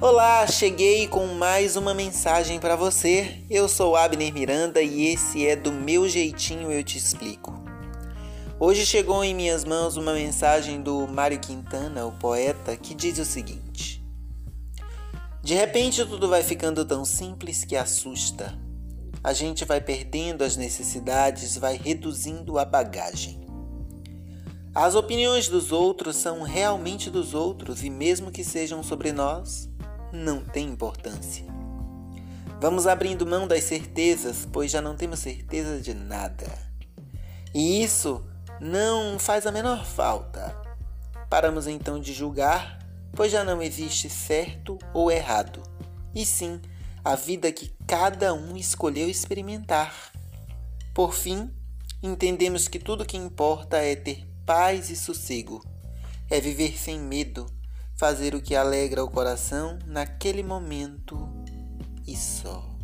Olá, cheguei com mais uma mensagem para você. Eu sou Abner Miranda e esse é do meu jeitinho eu te explico. Hoje chegou em minhas mãos uma mensagem do Mário Quintana, o poeta, que diz o seguinte: De repente tudo vai ficando tão simples que assusta. A gente vai perdendo as necessidades, vai reduzindo a bagagem. As opiniões dos outros são realmente dos outros e, mesmo que sejam sobre nós, não tem importância. Vamos abrindo mão das certezas, pois já não temos certeza de nada. E isso não faz a menor falta. Paramos então de julgar, pois já não existe certo ou errado, e sim a vida que cada um escolheu experimentar. Por fim, entendemos que tudo que importa é ter paz e sossego, é viver sem medo fazer o que alegra o coração naquele momento e só.